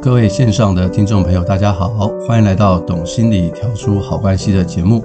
各位线上的听众朋友，大家好，欢迎来到《懂心理调出好关系》的节目。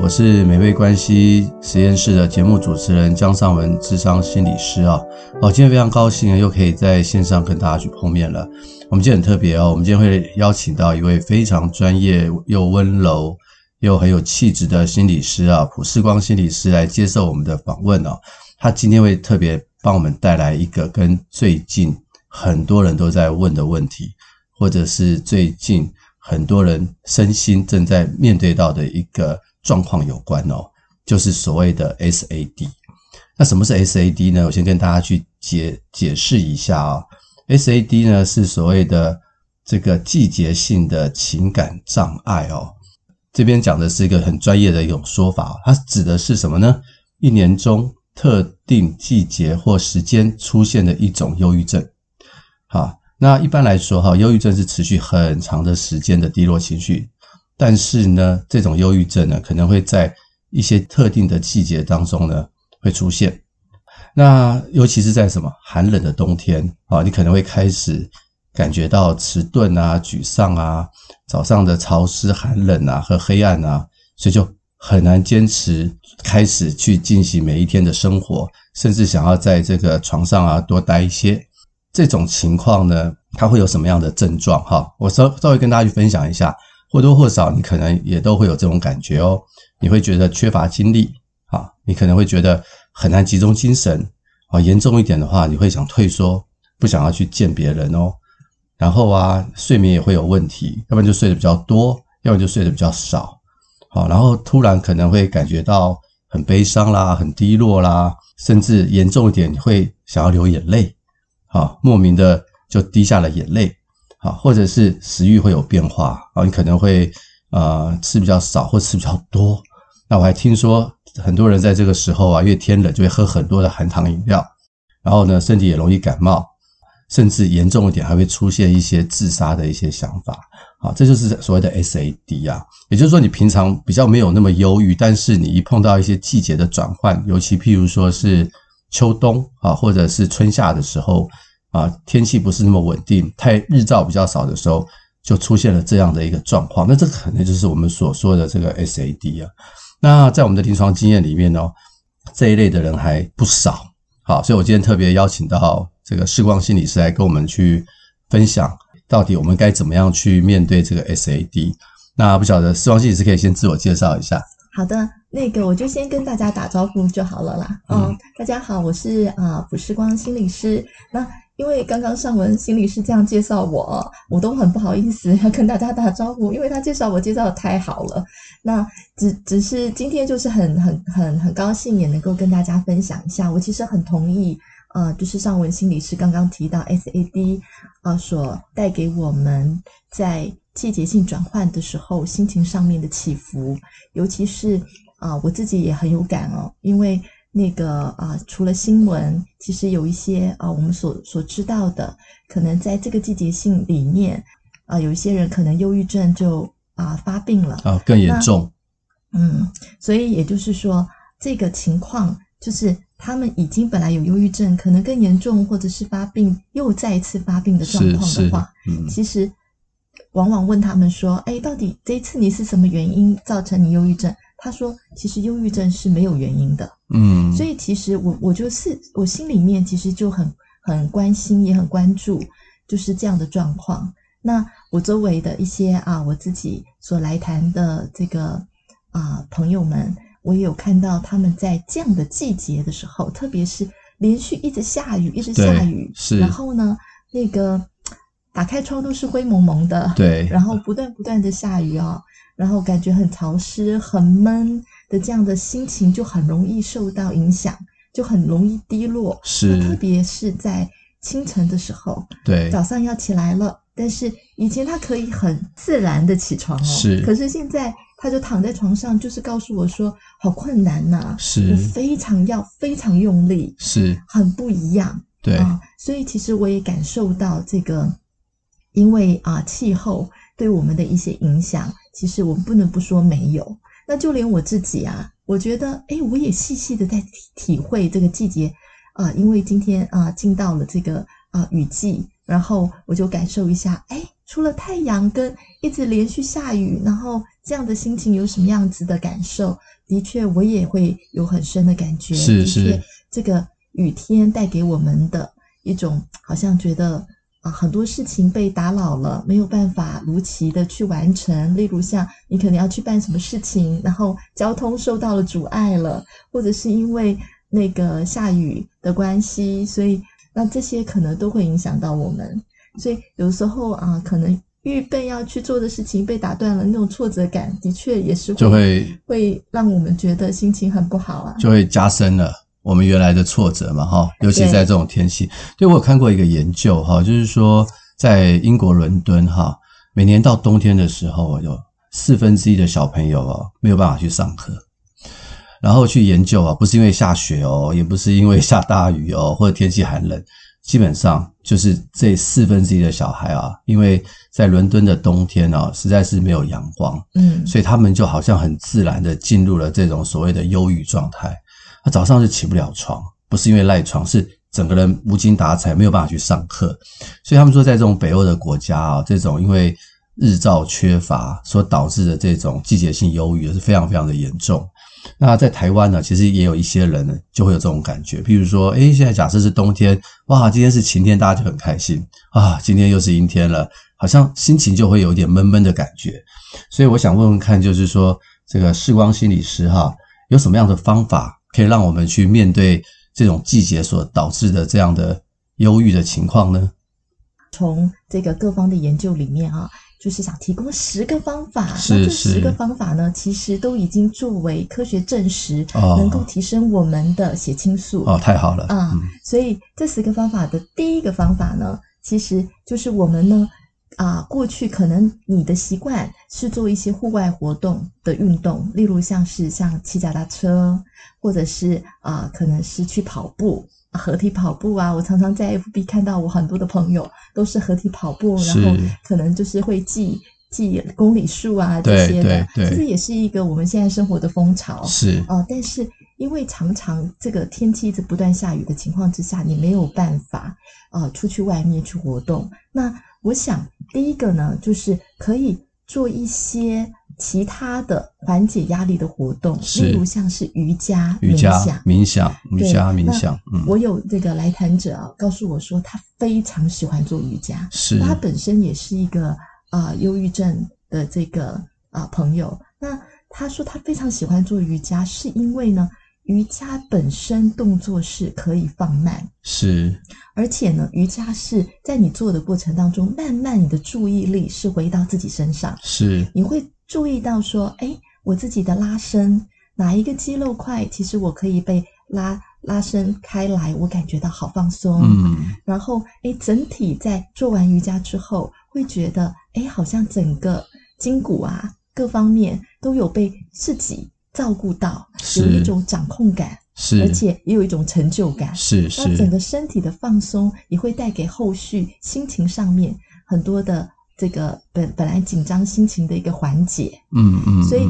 我是美味关系实验室的节目主持人江尚文，智商心理师啊。哦，今天非常高兴又可以在线上跟大家去碰面了。我们今天很特别哦，我们今天会邀请到一位非常专业又温柔又很有气质的心理师啊，普世光心理师来接受我们的访问哦。他今天会特别帮我们带来一个跟最近很多人都在问的问题。或者是最近很多人身心正在面对到的一个状况有关哦，就是所谓的 SAD。那什么是 SAD 呢？我先跟大家去解解释一下啊。SAD 呢是所谓的这个季节性的情感障碍哦。这边讲的是一个很专业的一种说法，它指的是什么呢？一年中特定季节或时间出现的一种忧郁症。好。那一般来说，哈，忧郁症是持续很长的时间的低落情绪，但是呢，这种忧郁症呢，可能会在一些特定的季节当中呢会出现。那尤其是在什么寒冷的冬天啊，你可能会开始感觉到迟钝啊、沮丧啊，早上的潮湿、寒冷啊和黑暗啊，所以就很难坚持开始去进行每一天的生活，甚至想要在这个床上啊多待一些。这种情况呢，它会有什么样的症状？哈，我稍稍微跟大家去分享一下，或多或少你可能也都会有这种感觉哦。你会觉得缺乏精力，啊，你可能会觉得很难集中精神，啊，严重一点的话，你会想退缩，不想要去见别人哦。然后啊，睡眠也会有问题，要不然就睡得比较多，要不然就睡得比较少，好，然后突然可能会感觉到很悲伤啦，很低落啦，甚至严重一点，你会想要流眼泪。啊，莫名的就滴下了眼泪，啊，或者是食欲会有变化，啊，你可能会呃吃比较少或吃比较多。那我还听说很多人在这个时候啊，因为天冷就会喝很多的含糖饮料，然后呢，身体也容易感冒，甚至严重一点还会出现一些自杀的一些想法。啊，这就是所谓的 SAD 啊，也就是说你平常比较没有那么忧郁，但是你一碰到一些季节的转换，尤其譬如说是。秋冬啊，或者是春夏的时候啊，天气不是那么稳定，太日照比较少的时候，就出现了这样的一个状况。那这可能就是我们所说的这个 SAD 啊。那在我们的临床经验里面呢，这一类的人还不少。好，所以我今天特别邀请到这个视光心理师来跟我们去分享，到底我们该怎么样去面对这个 SAD。那不晓得视光心理师可以先自我介绍一下。好的，那个我就先跟大家打招呼就好了啦。嗯，嗯，大家好，我是啊卜世光心理师。那因为刚刚尚文心理师这样介绍我，我都很不好意思要跟大家打招呼，因为他介绍我介绍的太好了。那只只是今天就是很很很很高兴也能够跟大家分享一下。我其实很同意啊，就是尚文心理师刚刚提到 SAD 啊所带给我们在。季节性转换的时候，心情上面的起伏，尤其是啊、呃，我自己也很有感哦。因为那个啊、呃，除了新闻，其实有一些啊、呃，我们所所知道的，可能在这个季节性里面啊、呃，有一些人可能忧郁症就啊、呃、发病了啊，更严重。嗯，所以也就是说，这个情况就是他们已经本来有忧郁症，可能更严重，或者是发病又再一次发病的状况的话，嗯、其实。往往问他们说：“哎，到底这一次你是什么原因造成你忧郁症？”他说：“其实忧郁症是没有原因的。”嗯，所以其实我我就是我心里面其实就很很关心也很关注，就是这样的状况。那我周围的一些啊，我自己所来谈的这个啊朋友们，我也有看到他们在这样的季节的时候，特别是连续一直下雨，一直下雨，是，然后呢，那个。打开窗都是灰蒙蒙的，对，然后不断不断的下雨哦，然后感觉很潮湿、很闷，的这样的心情就很容易受到影响，就很容易低落。是，特别是在清晨的时候，对，早上要起来了，但是以前他可以很自然的起床哦，是，可是现在他就躺在床上，就是告诉我说好困难呐、啊，是，我非常要非常用力，是，很不一样，对。啊，所以其实我也感受到这个，因为啊气候对我们的一些影响，其实我们不能不说没有。那就连我自己啊，我觉得，诶，我也细细的在体体会这个季节啊，因为今天啊进到了这个啊雨季，然后我就感受一下，诶，除了太阳跟一直连续下雨，然后这样的心情有什么样子的感受？的确，我也会有很深的感觉。是是，这个雨天带给我们的一种，好像觉得。啊，很多事情被打扰了，没有办法如期的去完成。例如像你可能要去办什么事情，然后交通受到了阻碍了，或者是因为那个下雨的关系，所以那这些可能都会影响到我们。所以有时候啊，可能预备要去做的事情被打断了，那种挫折感的确也是会就会会让我们觉得心情很不好啊，就会加深了。我们原来的挫折嘛，哈，尤其在这种天气。对，我有看过一个研究，哈，就是说在英国伦敦，哈，每年到冬天的时候，有四分之一的小朋友哦没有办法去上课。然后去研究啊，不是因为下雪哦，也不是因为下大雨哦，或者天气寒冷，基本上就是这四分之一的小孩啊，因为在伦敦的冬天啊，实在是没有阳光，嗯，所以他们就好像很自然的进入了这种所谓的忧郁状态。他早上是起不了床，不是因为赖床，是整个人无精打采，没有办法去上课。所以他们说，在这种北欧的国家啊，这种因为日照缺乏所导致的这种季节性忧郁是非常非常的严重。那在台湾呢，其实也有一些人呢，就会有这种感觉。譬如说，诶，现在假设是冬天，哇，今天是晴天，大家就很开心啊。今天又是阴天了，好像心情就会有点闷闷的感觉。所以我想问问看，就是说，这个视光心理师哈，有什么样的方法？可以让我们去面对这种季节所导致的这样的忧郁的情况呢？从这个各方的研究里面啊，就是想提供十个方法。是是。那这十个方法呢，其实都已经作为科学证实，能够提升我们的血清素。哦，太好了啊！嗯，所以这十个方法的第一个方法呢，其实就是我们呢。啊，过去可能你的习惯是做一些户外活动的运动，例如像是像骑脚踏车，或者是啊，可能是去跑步，合体跑步啊。我常常在 FB 看到我很多的朋友都是合体跑步，然后可能就是会记记公里数啊这些的。其实也是一个我们现在生活的风潮。是啊，但是因为常常这个天气一直不断下雨的情况之下，你没有办法啊出去外面去活动。那我想，第一个呢，就是可以做一些其他的缓解压力的活动，例如像是瑜伽、瑜伽冥想、冥想、瑜伽、冥想。嗯，我有这个来谈者啊，告诉我说他非常喜欢做瑜伽，是他本身也是一个啊、呃、忧郁症的这个啊、呃、朋友。那他说他非常喜欢做瑜伽，是因为呢。瑜伽本身动作是可以放慢，是，而且呢，瑜伽是在你做的过程当中，慢慢你的注意力是回到自己身上，是，你会注意到说，诶，我自己的拉伸，哪一个肌肉块，其实我可以被拉拉伸开来，我感觉到好放松，嗯，然后，诶，整体在做完瑜伽之后，会觉得，诶，好像整个筋骨啊，各方面都有被自己。照顾到有一种掌控感，是，而且也有一种成就感，是是。那整个身体的放松也会带给后续心情上面很多的这个本本来紧张心情的一个缓解，嗯嗯。所以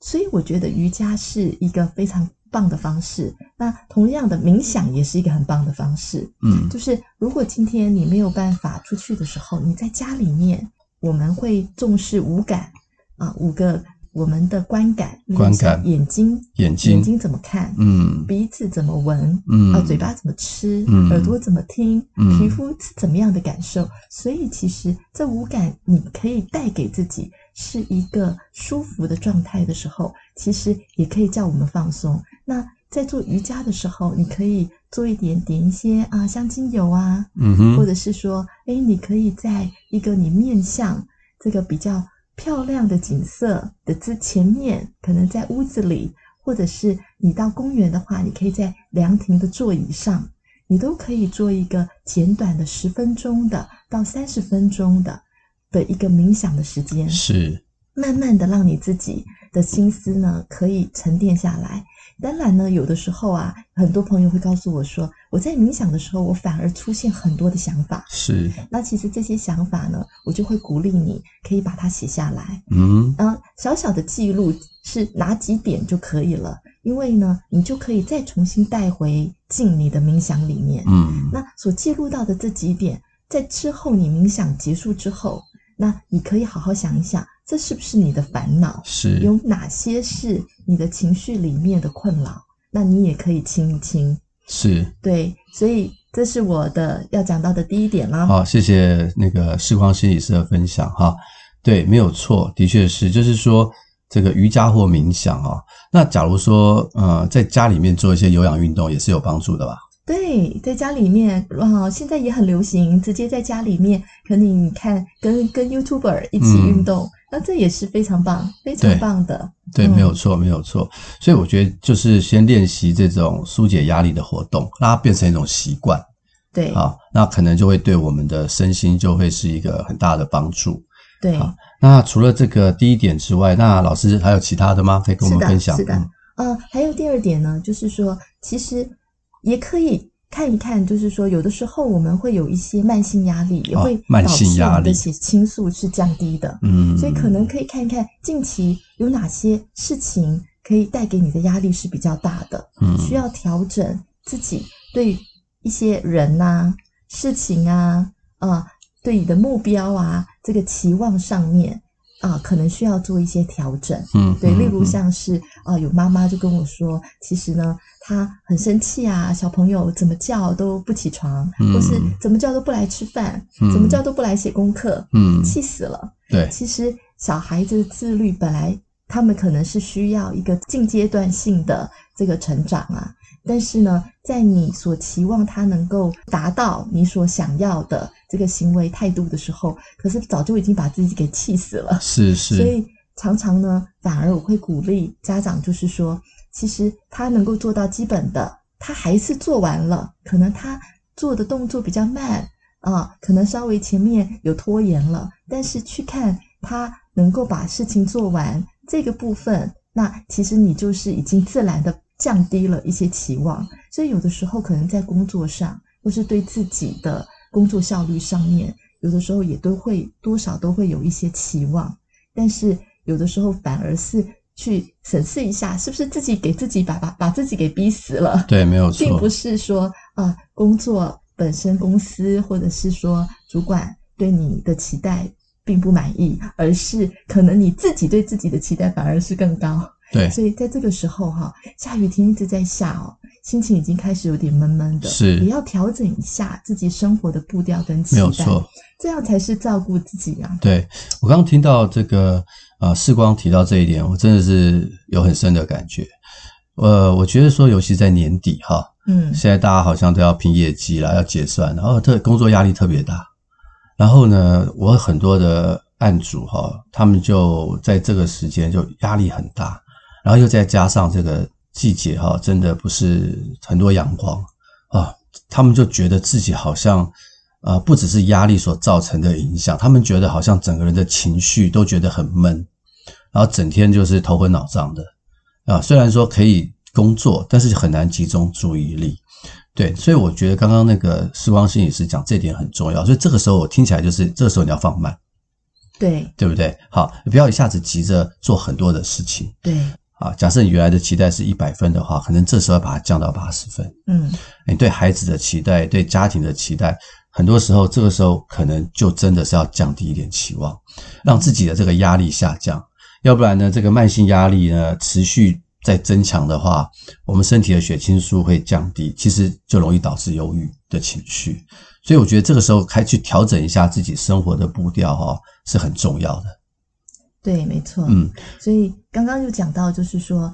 所以我觉得瑜伽是一个非常棒的方式。那同样的冥想也是一个很棒的方式，嗯，就是如果今天你没有办法出去的时候，你在家里面，我们会重视五感啊，五个。我们的观感，观感，眼睛，眼睛，眼睛怎么看？嗯，鼻子怎么闻？嗯，啊，嘴巴怎么吃？嗯，耳朵怎么听？嗯，皮肤是怎么样的感受？所以，其实这五感你可以带给自己是一个舒服的状态的时候，其实也可以叫我们放松。那在做瑜伽的时候，你可以做一点点一些啊香精油啊，嗯哼，或者是说，哎，你可以在一个你面向这个比较。漂亮的景色的之前面，可能在屋子里，或或者是你到公园的话，你可以在凉亭的座椅上，你都可以做一个简短的十分钟的到三十分钟的的一个冥想的时间，是。慢慢的让你自己的心思呢可以沉淀下来。当然呢，有的时候啊，很多朋友会告诉我说，我在冥想的时候，我反而出现很多的想法。是，那其实这些想法呢，我就会鼓励你，可以把它写下来。嗯，啊，小小的记录是哪几点就可以了，因为呢，你就可以再重新带回进你的冥想里面。嗯，那所记录到的这几点，在之后你冥想结束之后，那你可以好好想一想。这是不是你的烦恼？是有哪些是你的情绪里面的困扰？那你也可以清一清。是，对，所以这是我的要讲到的第一点啦。好，谢谢那个视光心理师的分享哈。对，没有错，的确是，就是说这个瑜伽或冥想啊。那假如说呃，在家里面做一些有氧运动，也是有帮助的吧？对，在家里面啊，现在也很流行，直接在家里面，可能你看跟跟 YouTuber 一起运动，嗯、那这也是非常棒，非常棒的。对，嗯、没有错，没有错。所以我觉得就是先练习这种疏解压力的活动，让它变成一种习惯。对，好，那可能就会对我们的身心就会是一个很大的帮助。对，好，那除了这个第一点之外，那老师还有其他的吗？可以跟我们分享？是的，是的。嗯、呃，还有第二点呢，就是说，其实。也可以看一看，就是说，有的时候我们会有一些慢性压力，也会导致我们的血清素是降低的。嗯，所以可能可以看一看近期有哪些事情可以带给你的压力是比较大的，嗯，需要调整自己对一些人呐、啊、事情啊、啊，对你的目标啊这个期望上面。啊，可能需要做一些调整，嗯，对，例如像是啊，有妈妈就跟我说，其实呢，她很生气啊，小朋友怎么叫都不起床，嗯，或是怎么叫都不来吃饭，嗯，怎么叫都不来写功课，嗯，气死了。对，其实小孩子的自律本来他们可能是需要一个近阶段性的这个成长啊。但是呢，在你所期望他能够达到你所想要的这个行为态度的时候，可是早就已经把自己给气死了。是是。所以常常呢，反而我会鼓励家长，就是说，其实他能够做到基本的，他还是做完了。可能他做的动作比较慢啊，可能稍微前面有拖延了，但是去看他能够把事情做完这个部分，那其实你就是已经自然的。降低了一些期望，所以有的时候可能在工作上，或是对自己的工作效率上面，有的时候也都会多少都会有一些期望，但是有的时候反而是去审视一下，是不是自己给自己把把把自己给逼死了？对，没有错，并不是说啊、呃，工作本身公司或者是说主管对你的期待并不满意，而是可能你自己对自己的期待反而是更高。对，所以在这个时候哈，下雨天一直在下哦，心情已经开始有点闷闷的，是，也要调整一下自己生活的步调跟期待，没有错，这样才是照顾自己啊。对，我刚刚听到这个呃，世光提到这一点，我真的是有很深的感觉。呃，我觉得说，尤其在年底哈，嗯，现在大家好像都要拼业绩啦，要结算，然后特工作压力特别大。然后呢，我很多的案主哈，他们就在这个时间就压力很大。然后又再加上这个季节哈，真的不是很多阳光啊，他们就觉得自己好像啊，不只是压力所造成的影响，他们觉得好像整个人的情绪都觉得很闷，然后整天就是头昏脑胀的啊。虽然说可以工作，但是很难集中注意力。对，所以我觉得刚刚那个时光心理师讲这点很重要，所以这个时候我听起来就是这个时候你要放慢，对，对不对？好，你不要一下子急着做很多的事情，对。啊，假设你原来的期待是一百分的话，可能这时候把它降到八十分。嗯，你对孩子的期待，对家庭的期待，很多时候这个时候可能就真的是要降低一点期望，让自己的这个压力下降。要不然呢，这个慢性压力呢持续在增强的话，我们身体的血清素会降低，其实就容易导致忧郁的情绪。所以我觉得这个时候开去调整一下自己生活的步调，哈，是很重要的。对，没错。嗯，所以刚刚就讲到，就是说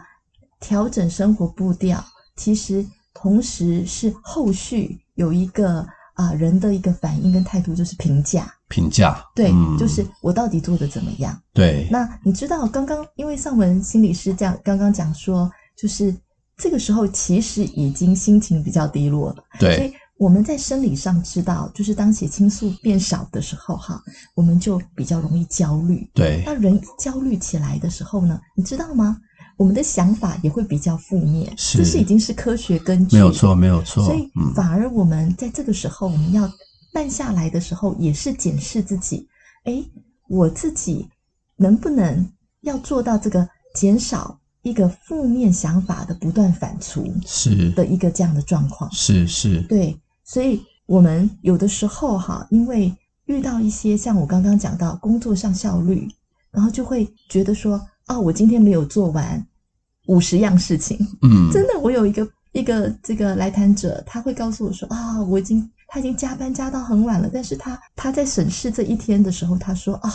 调整生活步调，其实同时是后续有一个啊、呃、人的一个反应跟态度，就是评价。评价。对，嗯、就是我到底做的怎么样？对。那你知道刚刚因为上文心理师这样刚刚讲说，就是这个时候其实已经心情比较低落了。对，所以我们在生理上知道，就是当血清素变少的时候，哈，我们就比较容易焦虑。对，那人焦虑起来的时候呢，你知道吗？我们的想法也会比较负面，是，这是已经是科学根据。没有错，没有错。所以反而我们在这个时候，我们要慢下来的时候，也是检视自己。哎，我自己能不能要做到这个减少一个负面想法的不断反刍，是的一个这样的状况。是是，对。所以我们有的时候哈，因为遇到一些像我刚刚讲到工作上效率，然后就会觉得说。哦，我今天没有做完五十样事情。嗯，真的，我有一个一个这个来谈者，他会告诉我说啊，我已经他已经加班加到很晚了，但是他他在审视这一天的时候，他说啊，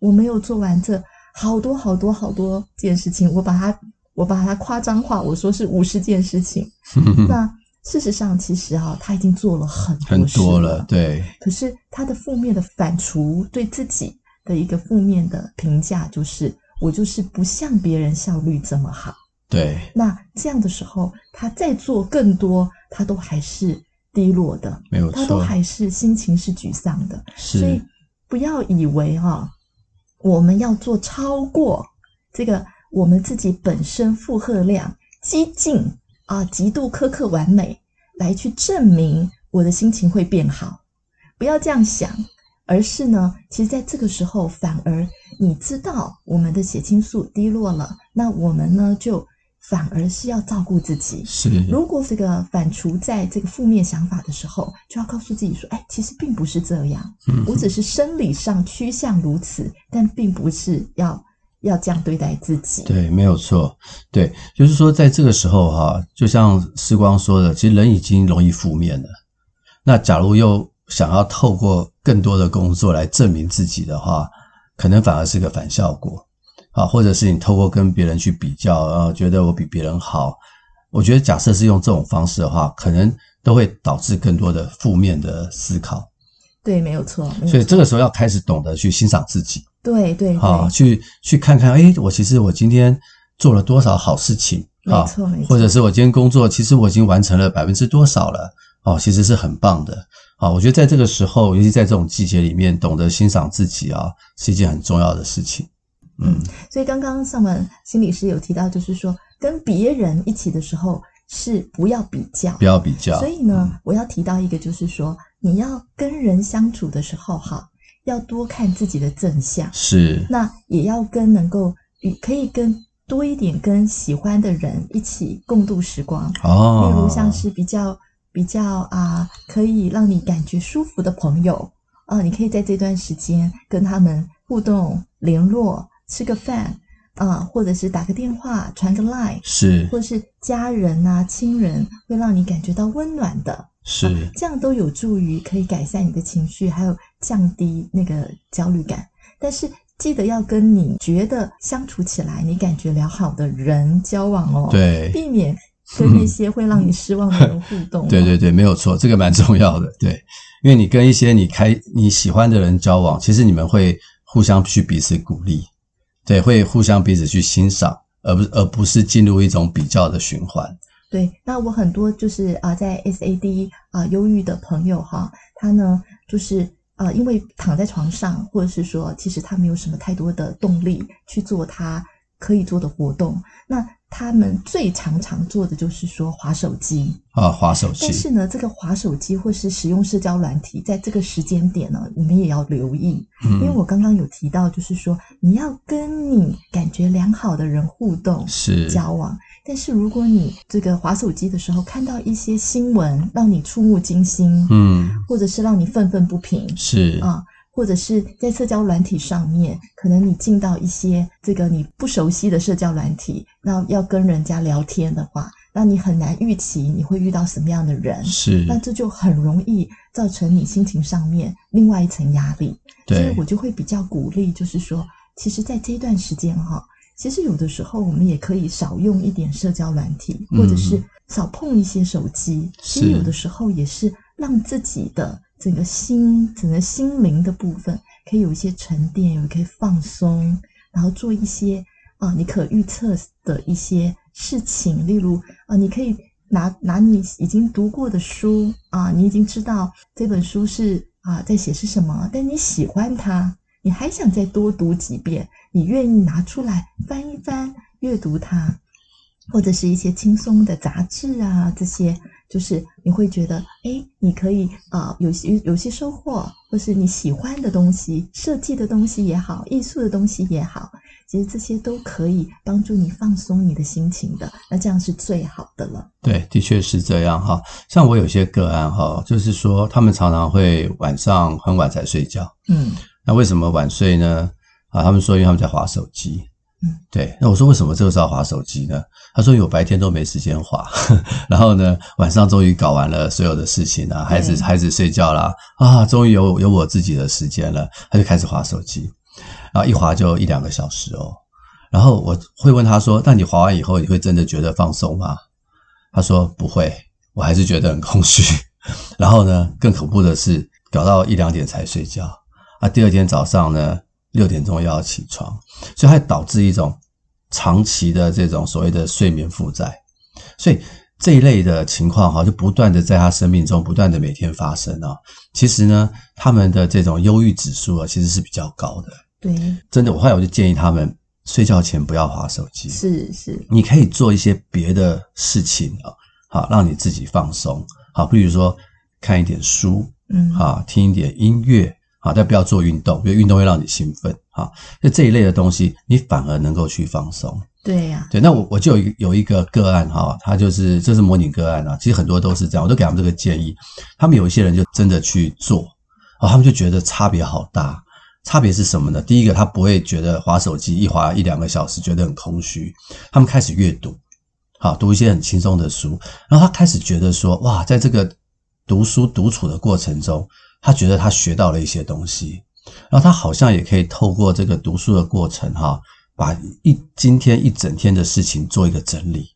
我没有做完这好多好多好多件事情，我把它我把它夸张化，我说是五十件事情。那事实上，其实啊，他已经做了很多很多了，对。可是他的负面的反刍，对自己的一个负面的评价就是。我就是不像别人效率这么好，对。那这样的时候，他再做更多，他都还是低落的，没有错，他都还是心情是沮丧的。是。所以不要以为哈、哦，我们要做超过这个我们自己本身负荷量激进啊，极度苛刻完美，来去证明我的心情会变好。不要这样想。而是呢，其实在这个时候，反而你知道我们的血清素低落了，那我们呢就反而是要照顾自己。是，如果这个反刍在这个负面想法的时候，就要告诉自己说：“哎，其实并不是这样，嗯，我只是生理上趋向如此，但并不是要要这样对待自己。”对，没有错。对，就是说，在这个时候哈，就像时光说的，其实人已经容易负面了。那假如又想要透过更多的工作来证明自己的话，可能反而是个反效果啊，或者是你透过跟别人去比较，然后觉得我比别人好。我觉得假设是用这种方式的话，可能都会导致更多的负面的思考。对，没有错。没有错。所以这个时候要开始懂得去欣赏自己。对对。好，去去看看，哎，我其实我今天做了多少好事情啊？没错没错。或者是我今天工作，其实我已经完成了百分之多少了？哦，其实是很棒的。好，我觉得在这个时候，尤其在这种季节里面，懂得欣赏自己啊，是一件很重要的事情。嗯，嗯，所以刚刚上文心理师有提到，就是说跟别人一起的时候是不要比较，不要比较。所以呢，嗯，我要提到一个，就是说你要跟人相处的时候，哈，要多看自己的正向。是。那也要跟能够可以跟多一点跟喜欢的人一起共度时光。哦。例如像是比较。比较啊，可以让你感觉舒服的朋友啊，你可以在这段时间跟他们互动、联络、吃个饭啊，或者是打个电话、传个 line，是，或者是家人啊、亲人，会让你感觉到温暖的，是，啊，这样都有助于可以改善你的情绪，还有降低那个焦虑感。但是记得要跟你觉得相处起来你感觉良好的人交往哦，对，避免。跟那些会让你失望的人互动，对对对，没有错，这个蛮重要的。对，因为你跟一些你开你喜欢的人交往，其实你们会互相去彼此鼓励，对，会互相彼此去欣赏，而不而不是进入一种比较的循环。对，那我很多就是啊，在 SAD 啊忧郁的朋友哈，他呢就是啊，因为躺在床上，或者是说，其实他没有什么太多的动力去做他可以做的活动，那。他们最常常做的就是说划手机啊，划手机。但是呢，这个划手机或是使用社交软体，在这个时间点呢，我们也要留意，嗯，因为我刚刚有提到，就是说你要跟你感觉良好的人互动是交往，但是如果你这个滑手机的时候看到一些新闻，让你触目惊心，嗯，或者是让你愤愤不平，是啊。或者是在社交软体上面，可能你进到一些这个你不熟悉的社交软体，那要跟人家聊天的话，那你很难预期你会遇到什么样的人，是，那这就很容易造成你心情上面另外一层压力。对，所以我就会比较鼓励，就是说，其实，在这一段时间哈，其实有的时候我们也可以少用一点社交软体，或者是少碰一些手机。其实有的时候也是让自己的。整个心，整个心灵的部分，可以有一些沉淀，有可以放松，然后做一些啊，你可预测的一些事情，例如啊，你可以拿拿你已经读过的书啊，你已经知道这本书是啊在写是什么，但你喜欢它，你还想再多读几遍，你愿意拿出来翻一翻，阅读它，或者是一些轻松的杂志啊，这些。就是你会觉得，哎，你可以啊、呃，有些有些收获，或是你喜欢的东西，设计的东西也好，艺术的东西也好，其实这些都可以帮助你放松你的心情的。那这样是最好的了。对，的确是这样哈。像我有些个案哈，就是说他们常常会晚上很晚才睡觉。嗯，那为什么晚睡呢？啊，他们说因为他们在划手机。嗯，对。那我说为什么这个时候划手机呢？他说：“我白天都没时间划，然后呢，晚上终于搞完了所有的事情了，孩子孩子睡觉啦啊，终于有有我自己的时间了，他就开始划手机，然后一划就一两个小时哦。然后我会问他说：‘那你划完以后，你会真的觉得放松吗？’他说：‘不会，我还是觉得很空虚。’然后呢，更恐怖的是，搞到一两点才睡觉啊，第二天早上呢，六点钟又要起床，所以还导致一种。”长期的这种所谓的睡眠负债，所以这一类的情况哈，就不断的在他生命中不断的每天发生啊。其实呢，他们的这种忧郁指数啊，其实是比较高的。对，真的，我后来我就建议他们睡觉前不要划手机。是是，你可以做一些别的事情啊，好让你自己放松。好，比如说看一点书，嗯，啊，听一点音乐。好，但不要做运动，因为运动会让你兴奋。好，那这一类的东西，你反而能够去放松。对呀、啊，对。那我我就有一有一个个案哈，他就是这是模拟个案啊。其实很多都是这样，我都给他们这个建议。他们有一些人就真的去做，啊，他们就觉得差别好大。差别是什么呢？第一个，他不会觉得划手机一划一两个小时觉得很空虚。他们开始阅读，好，读一些很轻松的书，然后他开始觉得说，哇，在这个读书独处的过程中。他觉得他学到了一些东西，然后他好像也可以透过这个读书的过程，哈，把一今天一整天的事情做一个整理，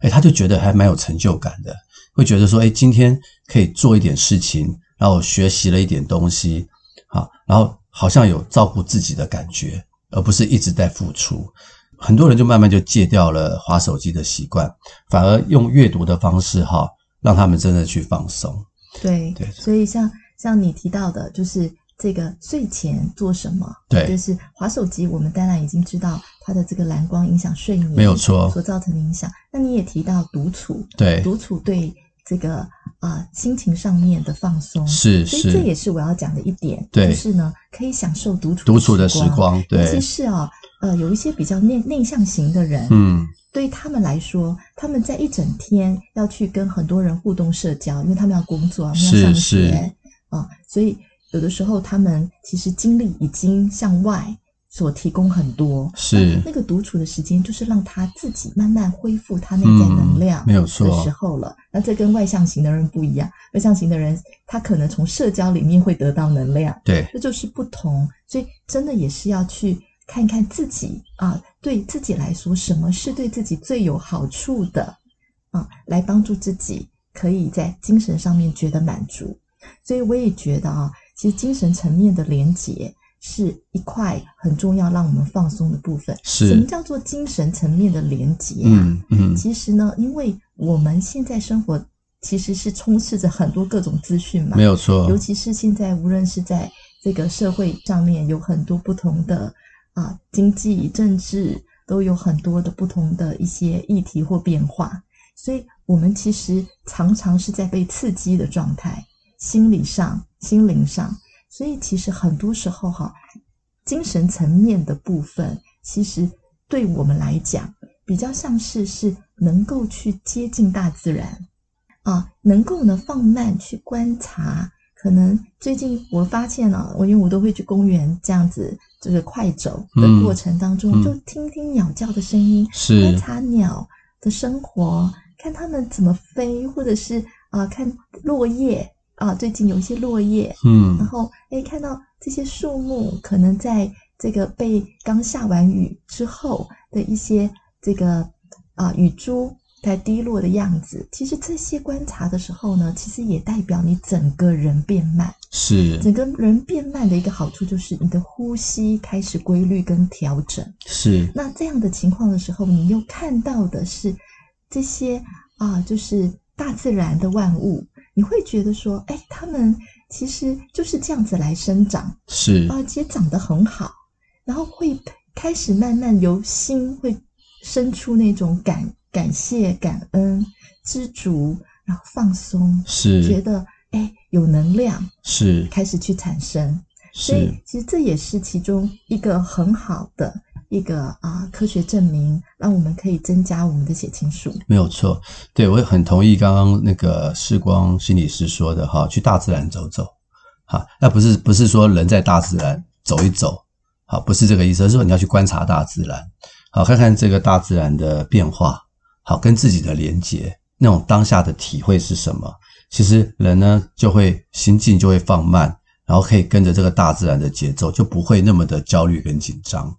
诶，他就觉得还蛮有成就感的，会觉得说，诶，今天可以做一点事情，然后学习了一点东西，好，然后好像有照顾自己的感觉，而不是一直在付出。很多人就慢慢就戒掉了划手机的习惯，反而用阅读的方式，哈，让他们真的去放松。对对，所以像。像你提到的，就是这个睡前做什么？对，就是划手机。我们当然已经知道它的这个蓝光影响睡眠，没有错，所造成的影响。那你也提到独处，对，独处对这个啊、呃、心情上面的放松，是是，所以这也是我要讲的一点，对，就是呢可以享受独处独处的时光，对，尤其是啊呃有一些比较内内向型的人，嗯。对于他们来说，他们在一整天要去跟很多人互动社交，因为他们要工作，他们要上学。啊、嗯，所以有的时候他们其实精力已经向外所提供很多，是那，个独处的时间，就是让他自己慢慢恢复他内在能量没有错的时候了。嗯、那这跟外向型的人不一样，外向型的人他可能从社交里面会得到能量，对，这就是不同。所以真的也是要去看看自己啊，对自己来说，什么是对自己最有好处的啊，来帮助自己可以在精神上面觉得满足。所以我也觉得啊，其实精神层面的连结是一块很重要，让我们放松的部分。是。什么叫做精神层面的连结啊？嗯嗯。其实呢，因为我们现在生活其实是充斥着很多各种资讯嘛，没有错。尤其是现在，无论是在这个社会上面，有很多不同的啊经济、政治，都有很多的不同的一些议题或变化，所以我们其实常常是在被刺激的状态。心理上、心灵上，所以其实很多时候哈，精神层面的部分，其实对我们来讲，比较像是是能够去接近大自然啊，能够呢放慢去观察。可能最近我发现了，我因为我都会去公园这样子，就是快走的过程当中，嗯、就听听鸟叫的声音，是观察鸟的生活，看它们怎么飞，或者是啊，看落叶。啊，最近有一些落叶，嗯，然后哎，看到这些树木可能在这个被刚下完雨之后的一些这个啊雨珠在滴落的样子，其实这些观察的时候呢，其实也代表你整个人变慢。是，整个人变慢的一个好处就是你的呼吸开始规律跟调整。是，那这样的情况的时候，你又看到的是这些啊，就是大自然的万物，你会觉得说，哎，他们其实就是这样子来生长，是，而且长得很好，然后会开始慢慢由心会生出那种感。感谢、感恩、知足，然后放松，是。觉得哎有能量，是开始去产生，是。所以其实这也是其中一个很好的一个啊科学证明，让我们可以增加我们的血清素。没有错，对，我也很同意刚刚那个世光心理师说的哈，去大自然走走，哈，那不是不是说人在大自然走一走，好，不是这个意思，而是说你要去观察大自然，好，看看这个大自然的变化。好，跟自己的连接，那种当下的体会是什么？其实人呢，就会心境就会放慢，然后可以跟着这个大自然的节奏，就不会那么的焦虑跟紧张。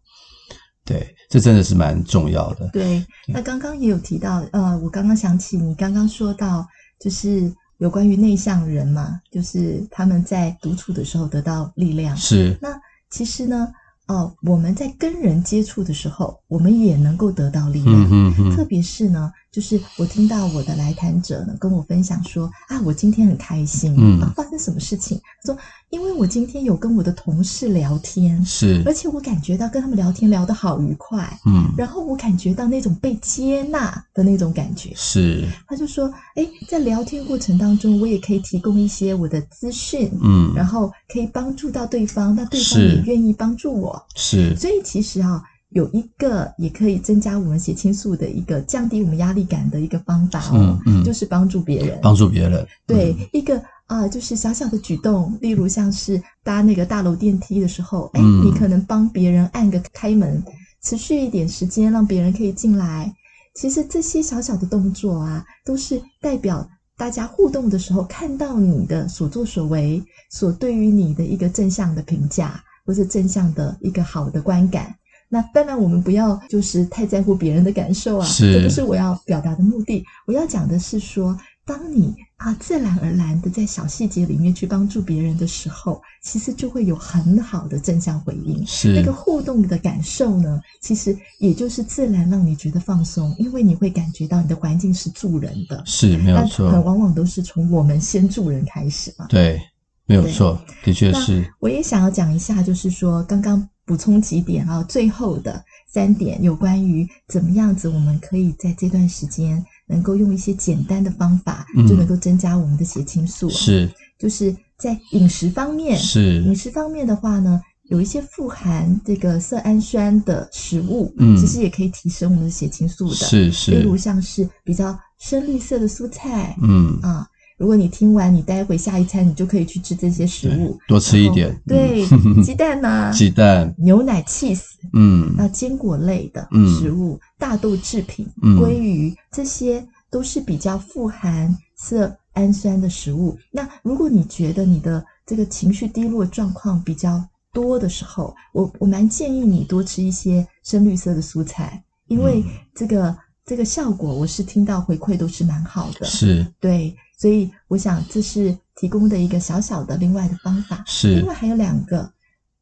对，这真的是蛮重要的。对，那刚刚也有提到，呃，我刚刚想起你刚刚说到，就是有关于内向人嘛，就是他们在独处的时候得到力量。是。那其实呢？哦，我们在跟人接触的时候，我们也能够得到力量。嗯嗯嗯。特别是呢，就是我听到我的来谈者呢跟我分享说啊，我今天很开心。嗯。啊，发生什么事情？他说，因为我今天有跟我的同事聊天，是，而且我感觉到跟他们聊天聊得好愉快。嗯。然后我感觉到那种被接纳的那种感觉。是。他就说，哎，在聊天过程当中，我也可以提供一些我的资讯。嗯。然后可以帮助到对方，那对方也愿意帮助我。是，所以其实啊，有一个也可以增加我们血清素的一个降低我们压力感的一个方法哦，嗯嗯、就是帮助别人，帮助别人。对，嗯、一个啊、呃，就是小小的举动，例如像是搭那个大楼电梯的时候，哎、嗯，你可能帮别人按个开门，持续一点时间，让别人可以进来。其实这些小小的动作啊，都是代表大家互动的时候看到你的所作所为，所对于你的一个正向的评价。或是正向的一个好的观感，那当然我们不要就是太在乎别人的感受啊，是，这不是我要表达的目的。我要讲的是说，当你啊自然而然的在小细节里面去帮助别人的时候，其实就会有很好的正向回应。是那个互动的感受呢，其实也就是自然让你觉得放松，因为你会感觉到你的环境是助人的，是没有错，很往往都是从我们先助人开始嘛。对。没有错，的确是。我也想要讲一下，就是说刚刚补充几点啊，最后的三点有关于怎么样子，我们可以在这段时间能够用一些简单的方法，就能够增加我们的血清素。是，就是在饮食方面，是饮食方面的话呢，有一些富含这个色氨酸的食物，嗯，其实也可以提升我们的血清素的。是是，例如像是比较深绿色的蔬菜，嗯啊。如果你听完，你待会下一餐你就可以去吃这些食物，多吃一点。对，鸡蛋呐，鸡蛋、牛奶、cheese，嗯，那坚果类的食物、大豆制品、鲑鱼，这些都是比较富含色氨酸的食物。那如果你觉得你的这个情绪低落状况比较多的时候，我我蛮建议你多吃一些深绿色的蔬菜，因为这个这个效果我是听到回馈都是蛮好的。是，对。所以我想这是提供的一个小小的另外的方法。是，另外还有两个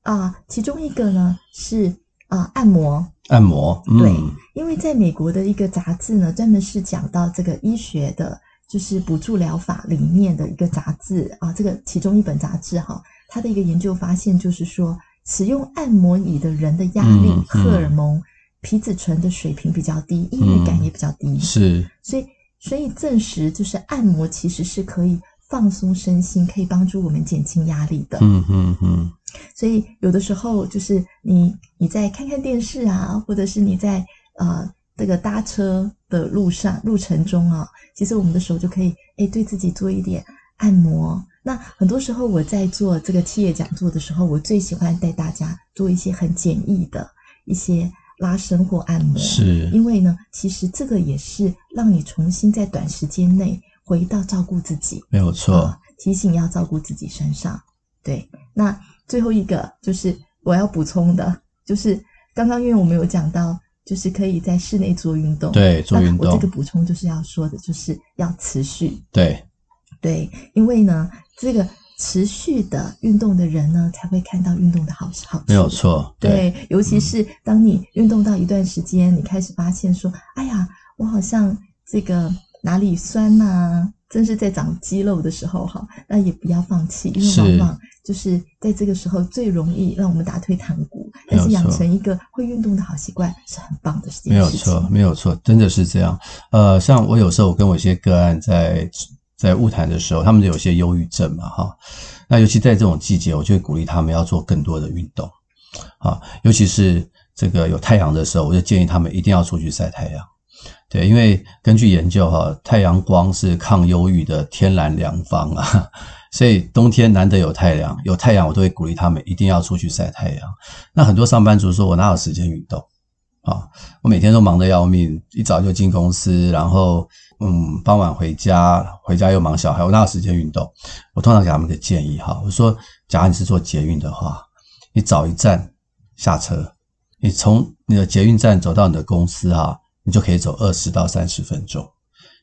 啊、呃，其中一个呢是啊、呃、按摩。按摩，嗯、对，因为在美国的一个杂志呢，专门是讲到这个医学的，就是补助疗法里面的一个杂志啊，这个其中一本杂志哈，它的一个研究发现就是说，使用按摩椅的人的压力、嗯、荷尔蒙、皮质醇的水平比较低，抑郁感也比较低。嗯、是，所以。所以证实，就是按摩其实是可以放松身心，可以帮助我们减轻压力的。嗯嗯嗯。所以有的时候就是你你在看看电视啊，或者是你在呃这个搭车的路上路程中啊，其实我们的手就可以哎对自己做一点按摩。那很多时候我在做这个企业讲座的时候，我最喜欢带大家做一些很简易的一些。拉伸或按摩，是因为呢，其实这个也是让你重新在短时间内回到照顾自己，没有错。啊，提醒要照顾自己身上。对，那最后一个就是我要补充的，就是刚刚因为我们有讲到，就是可以在室内做运动。对，做运动。我这个补充就是要说的，就是要持续。对，对，因为呢，这个持续的运动的人呢，才会看到运动的好好处。没有错。对，对，尤其是当你运动到一段时间，嗯，你开始发现说，哎呀，我好像这个哪里酸呐，啊。真是在长肌肉的时候哈，那也不要放弃，因为往往就是在这个时候最容易让我们打退堂鼓。但是养成一个会运动的好习惯是很棒的事情。没有错，没有错，真的是这样。呃，像我有时候我跟我一些个案在在晤谈的时候，他们有些忧郁症嘛哈，那尤其在这种季节，我就会鼓励他们要做更多的运动啊，尤其是这个有太阳的时候，我就建议他们一定要出去晒太阳。对，因为根据研究哈，太阳光是抗忧郁的天然良方啊，所以冬天难得有太阳，有太阳我都会鼓励他们一定要出去晒太阳。那很多上班族说，我哪有时间运动啊？我每天都忙得要命，一早就进公司，然后嗯，傍晚回家，回家又忙小孩，我哪有时间运动？我通常给他们个建议哈，我说，假如你是做捷运的话，你早一站下车，你从你的捷运站走到你的公司哈。你就可以走二十到三十分钟，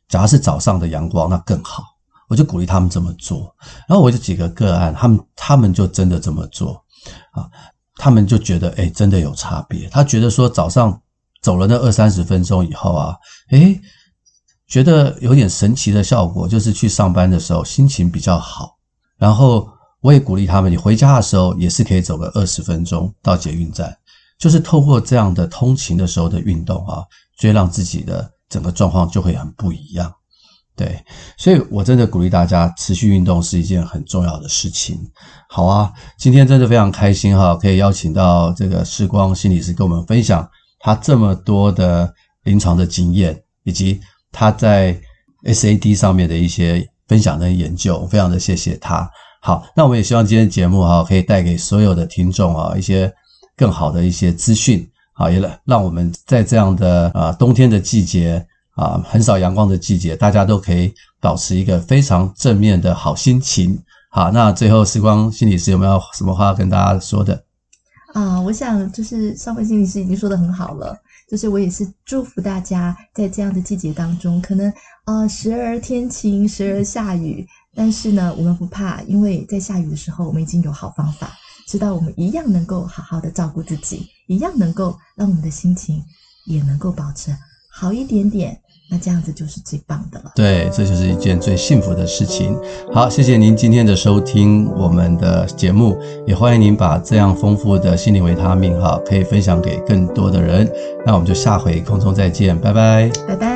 假如是早上的阳光，那更好。我就鼓励他们这么做。然后我就几个个案，他们他们就真的这么做啊，他们就觉得诶真的有差别。他觉得说早上走了那二三十分钟以后啊，诶觉得有点神奇的效果，就是去上班的时候心情比较好。然后我也鼓励他们，你回家的时候也是可以走个二十分钟到捷运站，就是透过这样的通勤的时候的运动啊。所以让自己的整个状况就会很不一样，对，所以我真的鼓励大家持续运动是一件很重要的事情。好啊，今天真的非常开心哈，可以邀请到这个世光心理师跟我们分享他这么多的临床的经验，以及他在 SAD 上面的一些分享跟研究，非常的谢谢他。好，那我们也希望今天节目哈可以带给所有的听众啊一些更好的一些资讯。好，也让让我们在这样的啊冬天的季节啊，很少阳光的季节，大家都可以保持一个非常正面的好心情。好，那最后时光心理师有没有什么话跟大家说的？啊，我想就是上位心理师已经说得很好了，就是我也是祝福大家在这样的季节当中，可能啊时而天晴，时而下雨，但是呢，我们不怕，因为在下雨的时候，我们已经有好方法。知道我们一样能够好好的照顾自己，一样能够让我们的心情也能够保持好一点点，那这样子就是最棒的了。对，这就是一件最幸福的事情。好，谢谢您今天的收听我们的节目，也欢迎您把这样丰富的心灵维他命哈，可以分享给更多的人。那我们就下回空中再见，拜拜，拜拜。